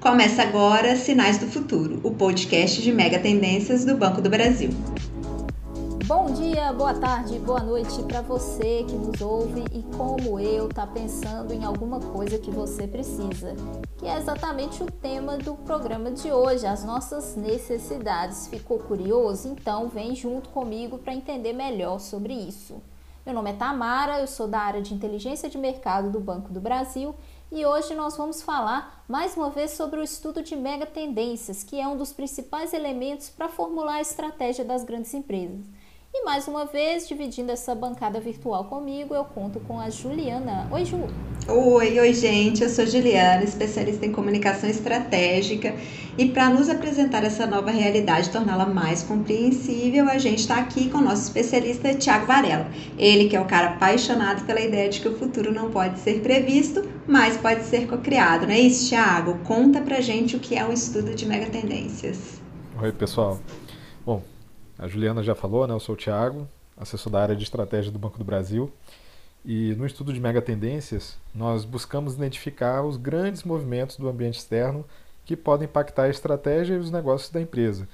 Começa agora Sinais do Futuro, o podcast de mega tendências do Banco do Brasil. Bom dia, boa tarde, boa noite para você que nos ouve e como eu está pensando em alguma coisa que você precisa, que é exatamente o tema do programa de hoje, as nossas necessidades. Ficou curioso? Então vem junto comigo para entender melhor sobre isso. Meu nome é Tamara, eu sou da área de inteligência de mercado do Banco do Brasil e hoje nós vamos falar mais uma vez sobre o estudo de mega tendências, que é um dos principais elementos para formular a estratégia das grandes empresas. E mais uma vez, dividindo essa bancada virtual comigo, eu conto com a Juliana. Oi, Ju. Oi, oi, gente. Eu sou Juliana, especialista em comunicação estratégica. E para nos apresentar essa nova realidade, torná-la mais compreensível, a gente está aqui com o nosso especialista Tiago Varela. Ele que é o cara apaixonado pela ideia de que o futuro não pode ser previsto, mas pode ser cocriado, não é isso, Tiago? Conta pra gente o que é um estudo de megatendências. Oi, pessoal. Bom, a Juliana já falou, né? Eu sou o Thiago, assessor da área de estratégia do Banco do Brasil. E no estudo de megatendências, nós buscamos identificar os grandes movimentos do ambiente externo que podem impactar a estratégia e os negócios da empresa.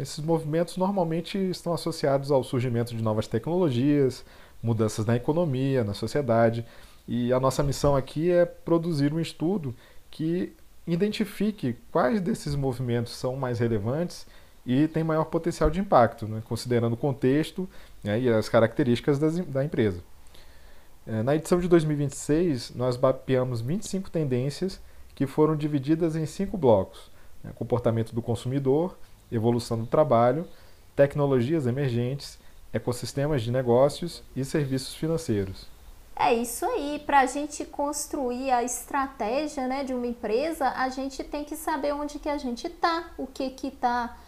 Esses movimentos normalmente estão associados ao surgimento de novas tecnologias, mudanças na economia, na sociedade. E a nossa missão aqui é produzir um estudo que identifique quais desses movimentos são mais relevantes e tem maior potencial de impacto, né, considerando o contexto né, e as características das, da empresa. É, na edição de 2026, nós mapeamos 25 tendências que foram divididas em cinco blocos: né, comportamento do consumidor, evolução do trabalho, tecnologias emergentes, ecossistemas de negócios e serviços financeiros. É isso aí, para a gente construir a estratégia né, de uma empresa, a gente tem que saber onde que a gente está, o que que está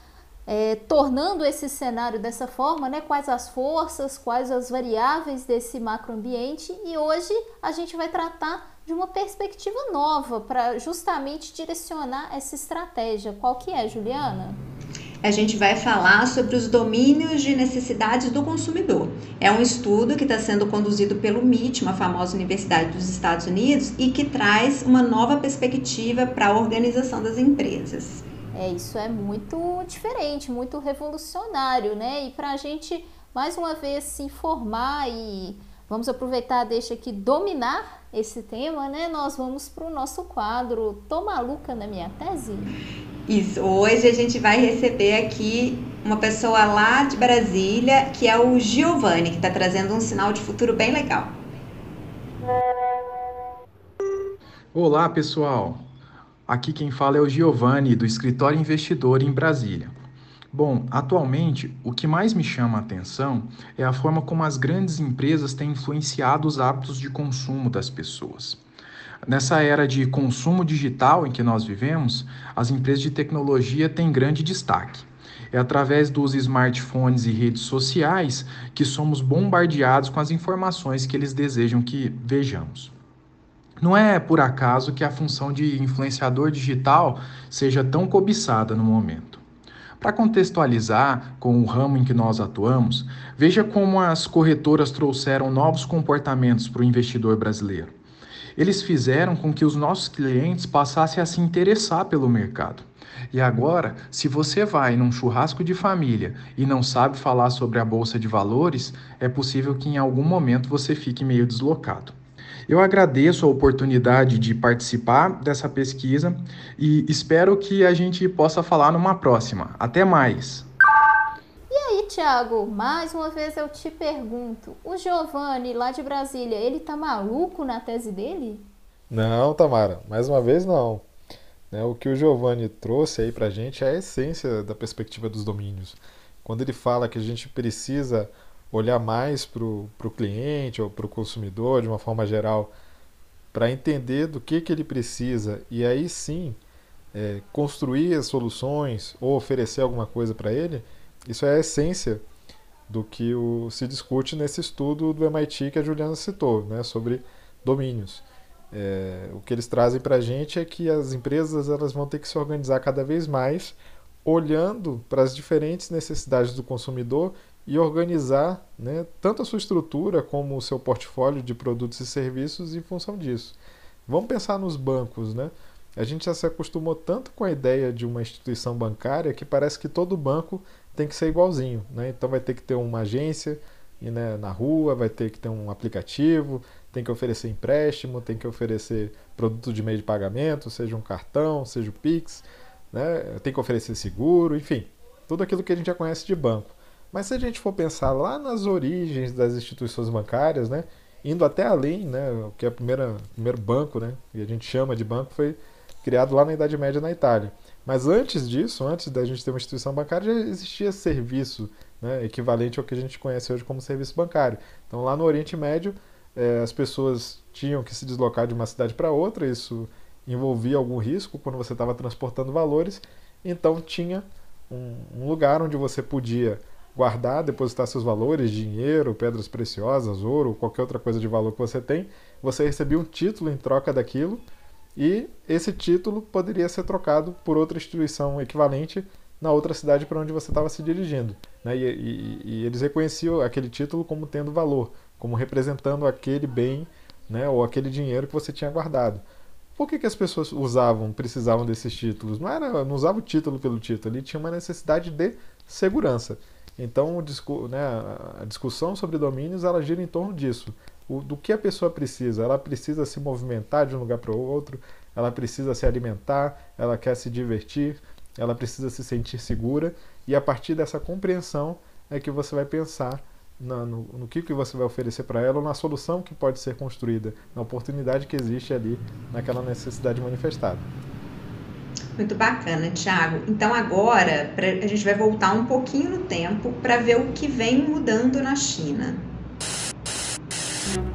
é, tornando esse cenário dessa forma, né? quais as forças, quais as variáveis desse macroambiente e hoje a gente vai tratar de uma perspectiva nova para justamente direcionar essa estratégia. Qual que é, Juliana? a gente vai falar sobre os domínios de necessidades do consumidor. É um estudo que está sendo conduzido pelo MIT, uma famosa universidade dos Estados Unidos, e que traz uma nova perspectiva para a organização das empresas. É, isso é muito diferente, muito revolucionário, né? E para a gente, mais uma vez, se informar e vamos aproveitar, deixa aqui dominar esse tema, né? Nós vamos para o nosso quadro Tô Maluca na Minha Tese? Isso, hoje a gente vai receber aqui uma pessoa lá de Brasília, que é o Giovanni, que está trazendo um sinal de futuro bem legal. Olá, pessoal! Aqui quem fala é o Giovanni, do Escritório Investidor em Brasília. Bom, atualmente, o que mais me chama a atenção é a forma como as grandes empresas têm influenciado os hábitos de consumo das pessoas. Nessa era de consumo digital em que nós vivemos, as empresas de tecnologia têm grande destaque. É através dos smartphones e redes sociais que somos bombardeados com as informações que eles desejam que vejamos. Não é por acaso que a função de influenciador digital seja tão cobiçada no momento. Para contextualizar com o ramo em que nós atuamos, veja como as corretoras trouxeram novos comportamentos para o investidor brasileiro. Eles fizeram com que os nossos clientes passassem a se interessar pelo mercado. E agora, se você vai num churrasco de família e não sabe falar sobre a bolsa de valores, é possível que em algum momento você fique meio deslocado. Eu agradeço a oportunidade de participar dessa pesquisa e espero que a gente possa falar numa próxima. Até mais! E aí, Thiago, mais uma vez eu te pergunto: o Giovanni, lá de Brasília, ele tá maluco na tese dele? Não, Tamara, mais uma vez não. Né, o que o Giovanni trouxe aí pra gente é a essência da perspectiva dos domínios. Quando ele fala que a gente precisa olhar mais para o cliente ou para o consumidor de uma forma geral, para entender do que, que ele precisa e aí sim é, construir as soluções ou oferecer alguma coisa para ele, isso é a essência do que o, se discute nesse estudo do MIT que a Juliana citou, né, sobre domínios. É, o que eles trazem para a gente é que as empresas elas vão ter que se organizar cada vez mais olhando para as diferentes necessidades do consumidor e organizar né, tanto a sua estrutura como o seu portfólio de produtos e serviços em função disso. Vamos pensar nos bancos. Né? a gente já se acostumou tanto com a ideia de uma instituição bancária que parece que todo banco tem que ser igualzinho. Né? Então vai ter que ter uma agência né, na rua, vai ter que ter um aplicativo, tem que oferecer empréstimo, tem que oferecer produto de meio de pagamento, seja um cartão, seja o Pix, né? tem que oferecer seguro, enfim, tudo aquilo que a gente já conhece de banco. Mas se a gente for pensar lá nas origens das instituições bancárias, né, indo até além, né, o que é o primeiro, banco, né, que a gente chama de banco, foi criado lá na Idade Média na Itália. Mas antes disso, antes da gente ter uma instituição bancária, já existia serviço né, equivalente ao que a gente conhece hoje como serviço bancário. Então, lá no Oriente Médio, é, as pessoas tinham que se deslocar de uma cidade para outra, isso envolvia algum risco quando você estava transportando valores, então tinha um, um, lugar onde você podia guardar, depositar seus valores, dinheiro, pedras preciosas, ouro, qualquer outra coisa de valor que você tem, você recebia um título em troca daquilo e esse título poderia ser trocado por outra instituição equivalente na outra cidade para onde você estava se dirigindo. Né? E, e, e, eles reconheciam aquele título como tendo valor, como representando aquele bem né, ou aquele dinheiro que você tinha guardado. Por que, que as pessoas usavam, precisavam desses títulos? Não era, não usava o título pelo título, ele tinha uma necessidade de segurança. Então, né, a discussão sobre domínios ela gira em torno disso. O, do que a pessoa precisa. Ela precisa se movimentar de um lugar para o outro, ela precisa se alimentar, ela quer se divertir, ela precisa se sentir segura, e a partir dessa compreensão é que você vai pensar na, no, no, que, que você vai oferecer para ela ou na solução que pode ser construída, na oportunidade que existe ali, naquela necessidade manifestada. Muito bacana, Tiago. Então agora pra, a gente vai voltar um pouquinho no tempo para ver o que vem mudando na China.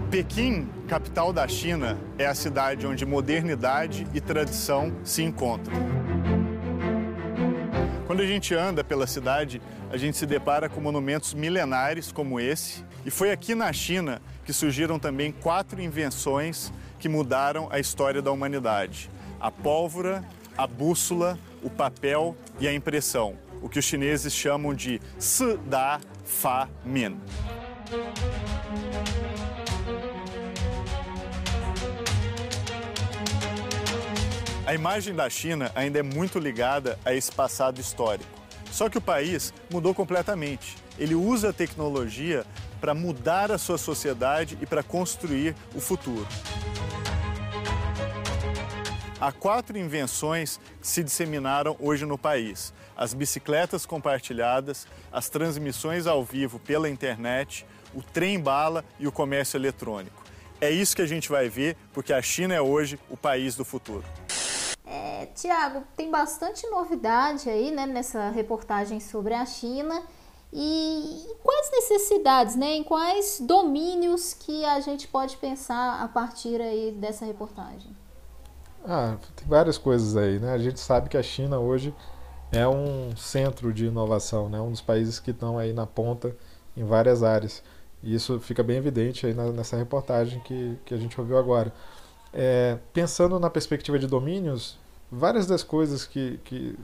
Pequim, capital da China, é a cidade onde modernidade e tradição se encontram. Quando a gente anda pela cidade, a gente se depara com monumentos milenares como esse. E foi aqui na China que surgiram também quatro invenções que mudaram a história da humanidade: a pólvora, a bússola, o papel e a impressão, o que os chineses chamam de Si Da Fa Min. A imagem da China ainda é muito ligada a esse passado histórico. Só que o país mudou completamente. Ele usa a tecnologia para mudar a sua sociedade e para construir o futuro. Há quatro invenções que se disseminaram hoje no país: as bicicletas compartilhadas, as transmissões ao vivo pela internet, o trem-bala e o comércio eletrônico. É isso que a gente vai ver, porque a China é hoje o país do futuro. É, Tiago, tem bastante novidade aí né, nessa reportagem sobre a China. E quais necessidades, né, em quais domínios que a gente pode pensar a partir aí dessa reportagem? Ah, tem várias coisas aí, né? A gente sabe que a China hoje é um centro de inovação, né? Um dos países que estão aí na ponta em várias áreas. E isso fica bem evidente aí nessa reportagem que, que a gente ouviu agora. É, pensando na perspectiva de domínios, várias das coisas que, que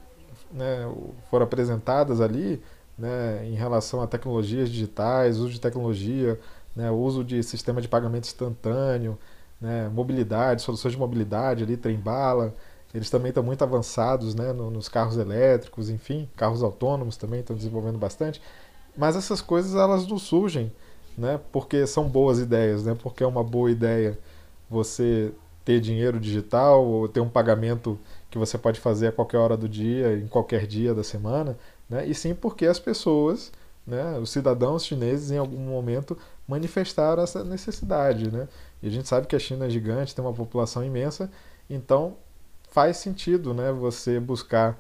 né, foram apresentadas ali né, em relação a tecnologias digitais, uso de tecnologia, né, uso de sistema de pagamento instantâneo, né, mobilidade, soluções de mobilidade ali, trem-bala, eles também estão muito avançados né, nos carros elétricos, enfim, carros autônomos também estão desenvolvendo bastante. Mas essas coisas elas não surgem né, porque são boas ideias, né, porque é uma boa ideia você ter dinheiro digital ou ter um pagamento que você pode fazer a qualquer hora do dia, em qualquer dia da semana, né? e sim porque as pessoas, né, os cidadãos chineses, em algum momento manifestaram essa necessidade. Né? E a gente sabe que a China é gigante, tem uma população imensa, então faz sentido né, você buscar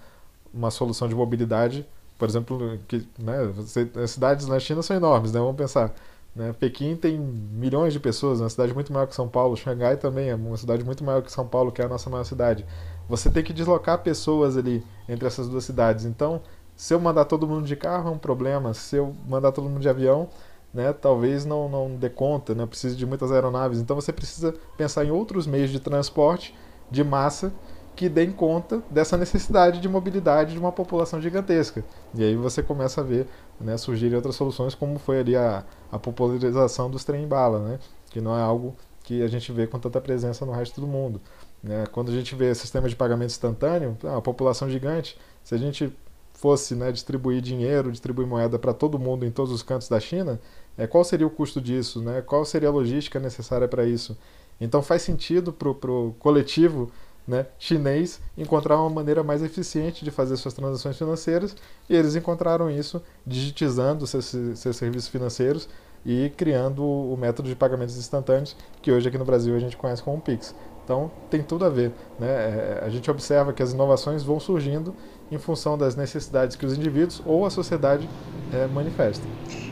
uma solução de mobilidade, por exemplo, que né, você, as cidades na China são enormes, né? vamos pensar né? Pequim tem milhões de pessoas, é uma cidade muito maior que São Paulo. Xangai também é uma cidade muito maior que São Paulo, que é a nossa maior cidade. Você tem que deslocar pessoas ali entre essas duas cidades. Então, se eu mandar todo mundo de carro é um problema. Se eu mandar todo mundo de avião, né, talvez não, não dê conta, né, precise de muitas aeronaves. Então, você precisa pensar em outros meios de transporte de massa que deem conta dessa necessidade de mobilidade de uma população gigantesca. E aí você começa a ver né, surgirem outras soluções, como foi ali a, a popularização dos trem-bala, né, que não é algo que a gente vê com tanta presença no resto do mundo. Né? Quando a gente vê sistema de pagamento instantâneo, a população gigante, se a gente fosse né, distribuir dinheiro, distribuir moeda para todo mundo em todos os cantos da China, é, qual seria o custo disso? Né? Qual seria a logística necessária para isso? Então faz sentido para o coletivo né, chinês encontrar uma maneira mais eficiente de fazer suas transações financeiras e eles encontraram isso digitizando seus, seus serviços financeiros e criando o método de pagamentos instantâneos que hoje aqui no Brasil a gente conhece como Pix. Então tem tudo a ver. Né? É, a gente observa que as inovações vão surgindo em função das necessidades que os indivíduos ou a sociedade é, manifestam.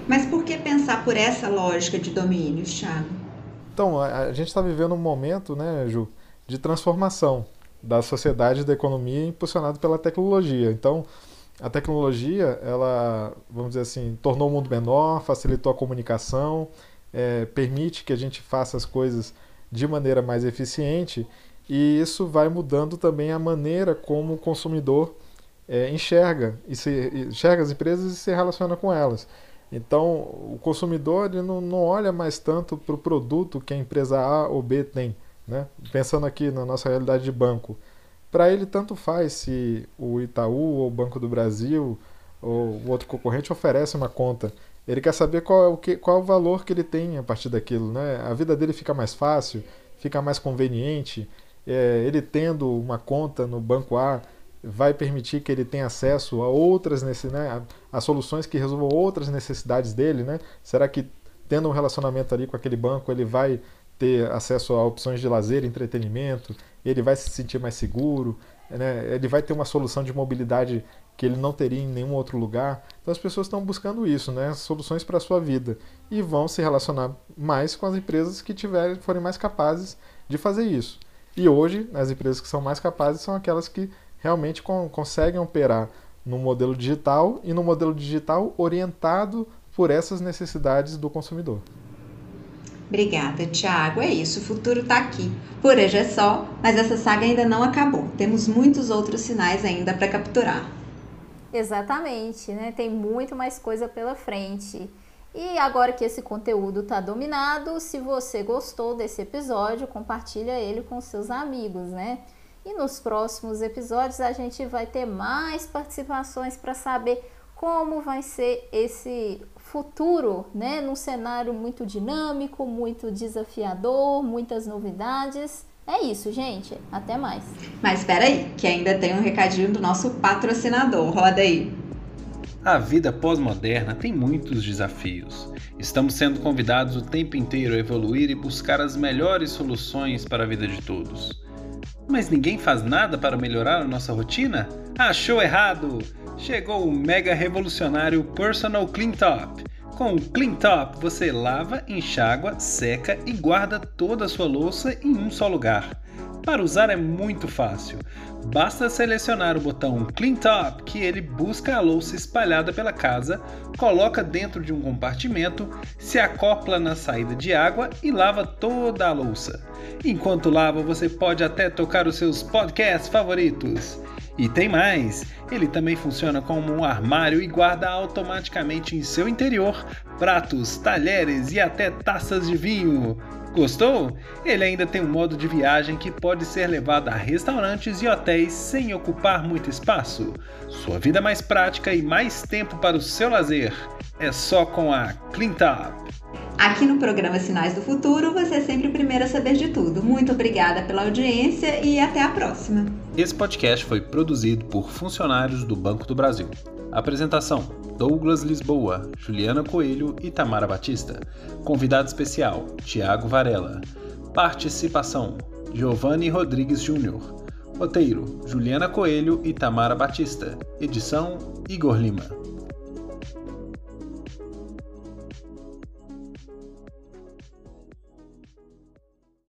Mas por que pensar por essa lógica de domínio, Thiago? Então, a, a gente está vivendo um momento, né, Ju, de transformação da sociedade e da economia impulsionado pela tecnologia. Então, a tecnologia, ela, vamos dizer assim, tornou o mundo menor, facilitou a comunicação, é, permite que a gente faça as coisas de maneira mais eficiente e isso vai mudando também a maneira como o consumidor é, enxerga, e se, enxerga as empresas e se relaciona com elas. Então, o consumidor ele não, não olha mais tanto para o produto que a empresa A ou B tem. Né? Pensando aqui na nossa realidade de banco. Para ele, tanto faz se o Itaú ou o Banco do Brasil ou outro concorrente oferece uma conta. Ele quer saber qual é o, que, qual é o valor que ele tem a partir daquilo. Né? A vida dele fica mais fácil, fica mais conveniente. É, ele tendo uma conta no banco A vai permitir que ele tenha acesso a outras né, a, a, soluções que resolvam outras necessidades dele, né? Será que tendo um relacionamento ali com aquele banco ele vai ter acesso a opções de lazer, entretenimento, ele vai se sentir mais seguro, né? Ele vai ter uma solução de mobilidade que ele não teria em nenhum outro lugar. Então as pessoas estão buscando isso, né? Soluções para a sua vida e vão se relacionar mais com as empresas que tiverem forem mais capazes de fazer isso. E hoje, as empresas que são mais capazes são aquelas que realmente conseguem operar no modelo digital e no modelo digital orientado por essas necessidades do consumidor. Obrigada, Tiago. É isso, o futuro está aqui. Por hoje é só, mas essa saga ainda não acabou. Temos muitos outros sinais ainda para capturar. Exatamente, né? Tem muito mais coisa pela frente. E agora que esse conteúdo está dominado, se você gostou desse episódio, compartilha ele com seus amigos, né? E nos próximos episódios a gente vai ter mais participações para saber como vai ser esse futuro, né? Num cenário muito dinâmico, muito desafiador, muitas novidades. É isso, gente. Até mais. Mas espera aí, que ainda tem um recadinho do nosso patrocinador. Roda aí. A vida pós-moderna tem muitos desafios. Estamos sendo convidados o tempo inteiro a evoluir e buscar as melhores soluções para a vida de todos. Mas ninguém faz nada para melhorar a nossa rotina? Achou errado! Chegou o mega revolucionário Personal Clean Top. Com o Clean Top você lava, enxágua, seca e guarda toda a sua louça em um só lugar. Para usar é muito fácil. Basta selecionar o botão Clean Top, que ele busca a louça espalhada pela casa, coloca dentro de um compartimento, se acopla na saída de água e lava toda a louça. Enquanto lava, você pode até tocar os seus podcasts favoritos. E tem mais! Ele também funciona como um armário e guarda automaticamente em seu interior pratos, talheres e até taças de vinho. Gostou? Ele ainda tem um modo de viagem que pode ser levado a restaurantes e hotéis sem ocupar muito espaço. Sua vida mais prática e mais tempo para o seu lazer. É só com a CleanTop. Aqui no programa Sinais do Futuro, você é sempre o primeiro a saber de tudo. Muito obrigada pela audiência e até a próxima. Esse podcast foi produzido por funcionários do Banco do Brasil. Apresentação: Douglas Lisboa, Juliana Coelho e Tamara Batista. Convidado especial: Tiago Varela. Participação: Giovanni Rodrigues Júnior. Roteiro: Juliana Coelho e Tamara Batista. Edição: Igor Lima.